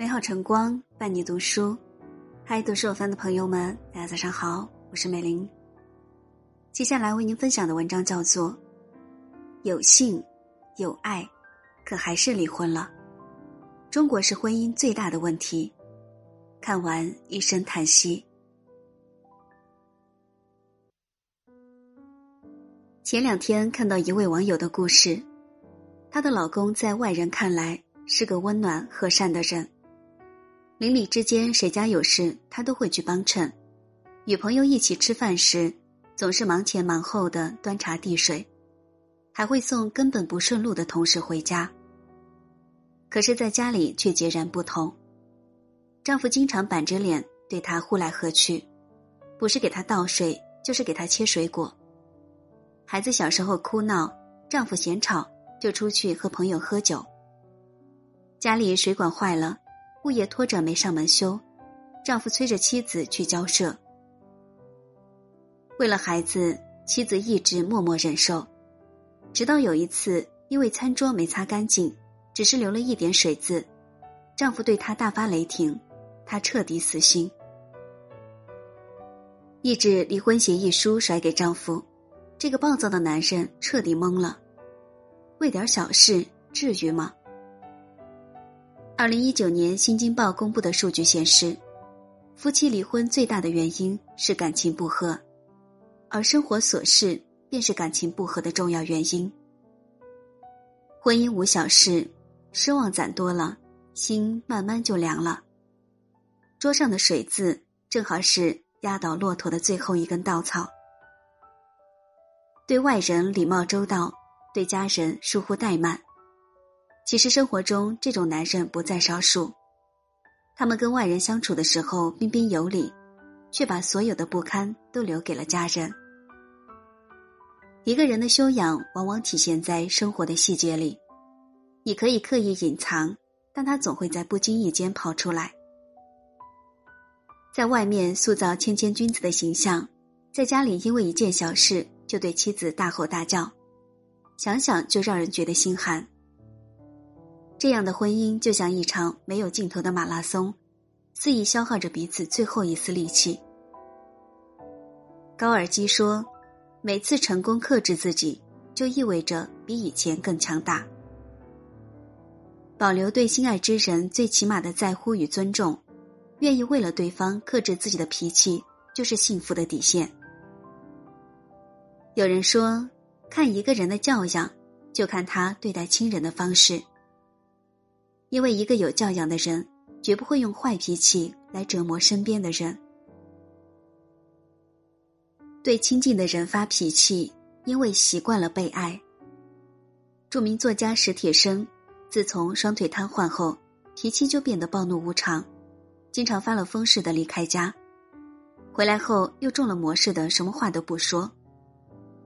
美好晨光伴你读书，嗨，读书有范的朋友们，大家早上好，我是美玲。接下来为您分享的文章叫做《有性有爱，可还是离婚了》。中国是婚姻最大的问题。看完一声叹息。前两天看到一位网友的故事，她的老公在外人看来是个温暖和善的人。邻里之间，谁家有事，他都会去帮衬；与朋友一起吃饭时，总是忙前忙后的端茶递水，还会送根本不顺路的同事回家。可是，在家里却截然不同。丈夫经常板着脸对她呼来喝去，不是给她倒水，就是给她切水果。孩子小时候哭闹，丈夫嫌吵，就出去和朋友喝酒。家里水管坏了。物业拖着没上门修，丈夫催着妻子去交涉。为了孩子，妻子一直默默忍受，直到有一次，因为餐桌没擦干净，只是留了一点水渍，丈夫对她大发雷霆，她彻底死心，一纸离婚协议书甩给丈夫，这个暴躁的男人彻底懵了，为点小事至于吗？二零一九年，《新京报》公布的数据显示，夫妻离婚最大的原因是感情不和，而生活琐事便是感情不和的重要原因。婚姻无小事，失望攒多了，心慢慢就凉了。桌上的水渍正好是压倒骆驼的最后一根稻草。对外人礼貌周到，对家人疏忽怠慢。其实生活中这种男人不在少数，他们跟外人相处的时候彬彬有礼，却把所有的不堪都留给了家人。一个人的修养往往体现在生活的细节里，你可以刻意隐藏，但他总会在不经意间跑出来。在外面塑造谦谦君子的形象，在家里因为一件小事就对妻子大吼大叫，想想就让人觉得心寒。这样的婚姻就像一场没有尽头的马拉松，肆意消耗着彼此最后一丝力气。高尔基说：“每次成功克制自己，就意味着比以前更强大。保留对心爱之人最起码的在乎与尊重，愿意为了对方克制自己的脾气，就是幸福的底线。”有人说：“看一个人的教养，就看他对待亲人的方式。”因为一个有教养的人，绝不会用坏脾气来折磨身边的人。对亲近的人发脾气，因为习惯了被爱。著名作家史铁生，自从双腿瘫痪后，脾气就变得暴怒无常，经常发了疯似的离开家，回来后又中了魔似的，什么话都不说，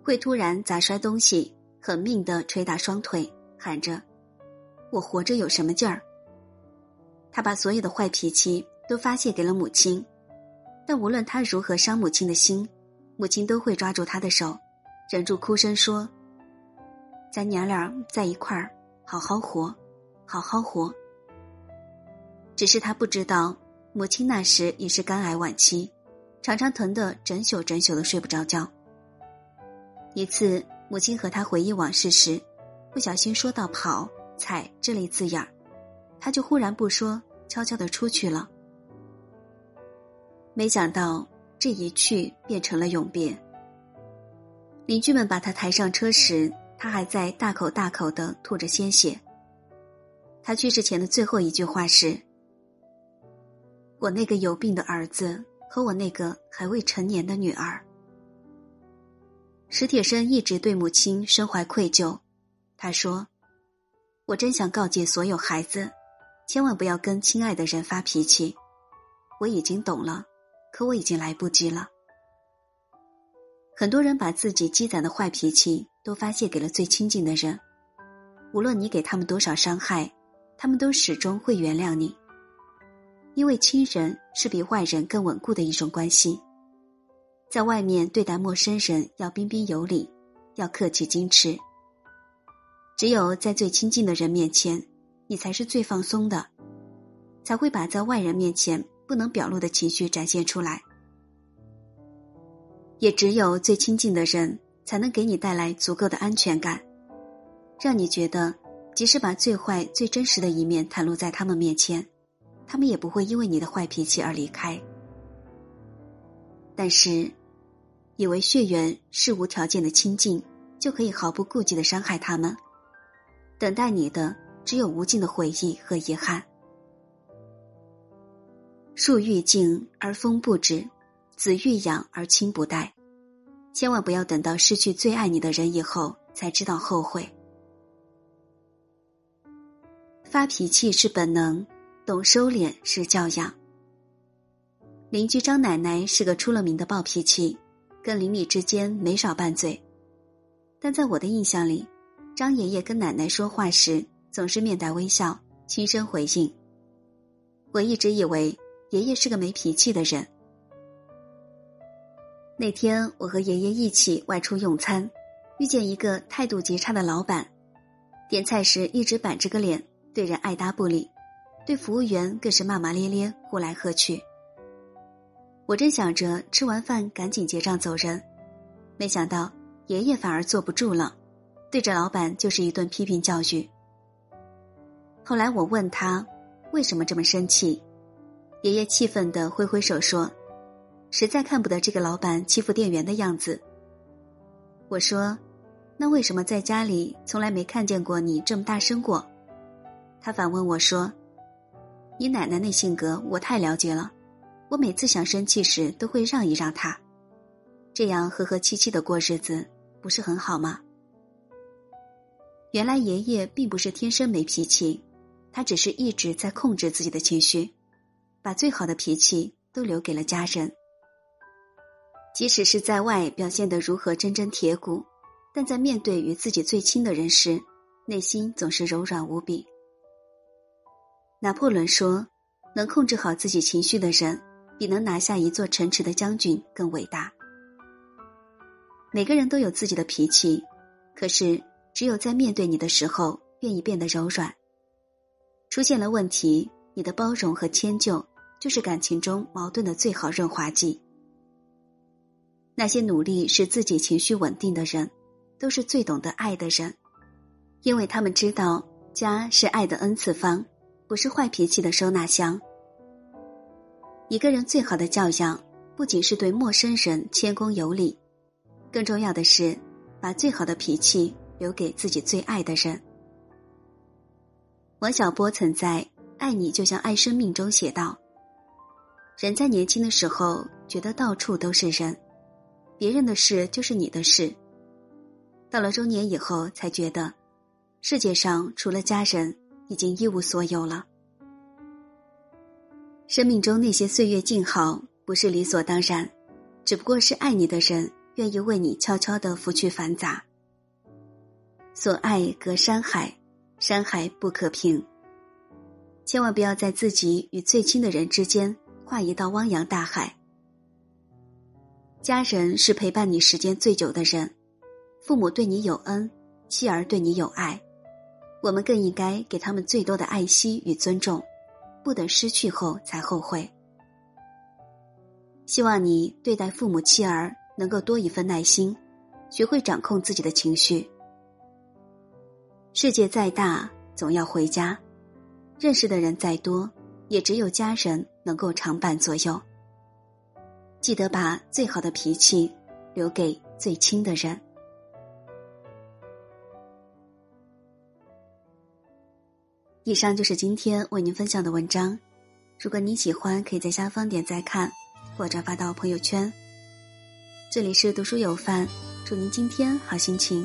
会突然砸摔东西，狠命的捶打双腿，喊着。我活着有什么劲儿？他把所有的坏脾气都发泄给了母亲，但无论他如何伤母亲的心，母亲都会抓住他的手，忍住哭声说：“咱娘俩在一块儿，好好活，好好活。”只是他不知道，母亲那时已是肝癌晚期，常常疼得整宿整宿的睡不着觉。一次，母亲和他回忆往事时，不小心说到“跑”。踩这类字眼儿，他就忽然不说，悄悄的出去了。没想到这一去变成了永别。邻居们把他抬上车时，他还在大口大口的吐着鲜血。他去世前的最后一句话是：“我那个有病的儿子和我那个还未成年的女儿。”史铁生一直对母亲深怀愧疚，他说。我真想告诫所有孩子，千万不要跟亲爱的人发脾气。我已经懂了，可我已经来不及了。很多人把自己积攒的坏脾气都发泄给了最亲近的人，无论你给他们多少伤害，他们都始终会原谅你。因为亲人是比外人更稳固的一种关系，在外面对待陌生人要彬彬有礼，要客气矜持。只有在最亲近的人面前，你才是最放松的。才会把在外人面前不能表露的情绪展现出来。也只有最亲近的人，才能给你带来足够的安全感，让你觉得，即使把最坏、最真实的一面袒露在他们面前，他们也不会因为你的坏脾气而离开。但是，以为血缘是无条件的亲近，就可以毫不顾忌的伤害他们，等待你的只有无尽的回忆和遗憾。树欲静而风不止，子欲养而亲不待。千万不要等到失去最爱你的人以后才知道后悔。发脾气是本能，懂收敛是教养。邻居张奶奶是个出了名的暴脾气，跟邻里之间没少拌嘴。但在我的印象里，张爷爷跟奶奶说话时总是面带微笑，轻声回应。我一直以为爷爷是个没脾气的人。那天我和爷爷一起外出用餐，遇见一个态度极差的老板，点菜时一直板着个脸，对人爱答不理，对服务员更是骂骂咧咧，呼来喝去。我正想着吃完饭赶紧结账走人，没想到爷爷反而坐不住了，对着老板就是一顿批评教育。后来我问他为什么这么生气，爷爷气愤的挥挥手说。实在看不得这个老板欺负店员的样子。我说：“那为什么在家里从来没看见过你这么大声过？”他反问我说：“你奶奶那性格我太了解了，我每次想生气时都会让一让她，这样和和气气的过日子不是很好吗？”原来爷爷并不是天生没脾气，他只是一直在控制自己的情绪，把最好的脾气都留给了家人。即使是在外表现得如何铮铮铁骨，但在面对与自己最亲的人时，内心总是柔软无比。拿破仑说：“能控制好自己情绪的人，比能拿下一座城池的将军更伟大。”每个人都有自己的脾气，可是只有在面对你的时候，愿意变得柔软。出现了问题，你的包容和迁就，就是感情中矛盾的最好润滑剂。那些努力使自己情绪稳定的人，都是最懂得爱的人，因为他们知道家是爱的 n 次方，不是坏脾气的收纳箱。一个人最好的教养，不仅是对陌生人谦恭有礼，更重要的是，把最好的脾气留给自己最爱的人。王小波曾在《爱你就像爱生命》中写道：“人在年轻的时候，觉得到处都是人。”别人的事就是你的事。到了中年以后，才觉得，世界上除了家人，已经一无所有了。生命中那些岁月静好，不是理所当然，只不过是爱你的人愿意为你悄悄的拂去繁杂。所爱隔山海，山海不可平。千万不要在自己与最亲的人之间画一道汪洋大海。家人是陪伴你时间最久的人，父母对你有恩，妻儿对你有爱，我们更应该给他们最多的爱惜与尊重，不等失去后才后悔。希望你对待父母妻儿能够多一份耐心，学会掌控自己的情绪。世界再大，总要回家；认识的人再多，也只有家人能够常伴左右。记得把最好的脾气留给最亲的人。以上就是今天为您分享的文章。如果您喜欢，可以在下方点赞看或转发到朋友圈。这里是读书有范，祝您今天好心情。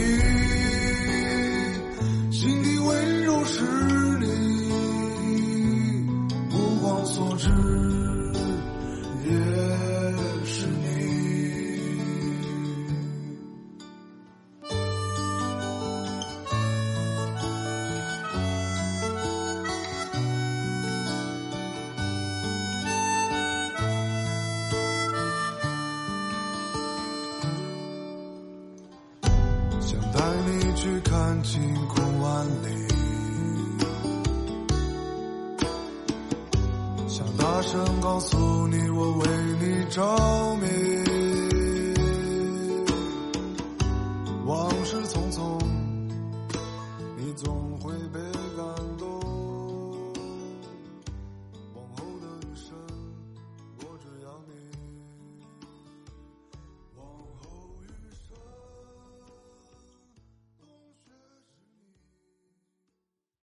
你，心底温柔是你，目光所至去看晴空万里，想大声告诉你我为你着迷。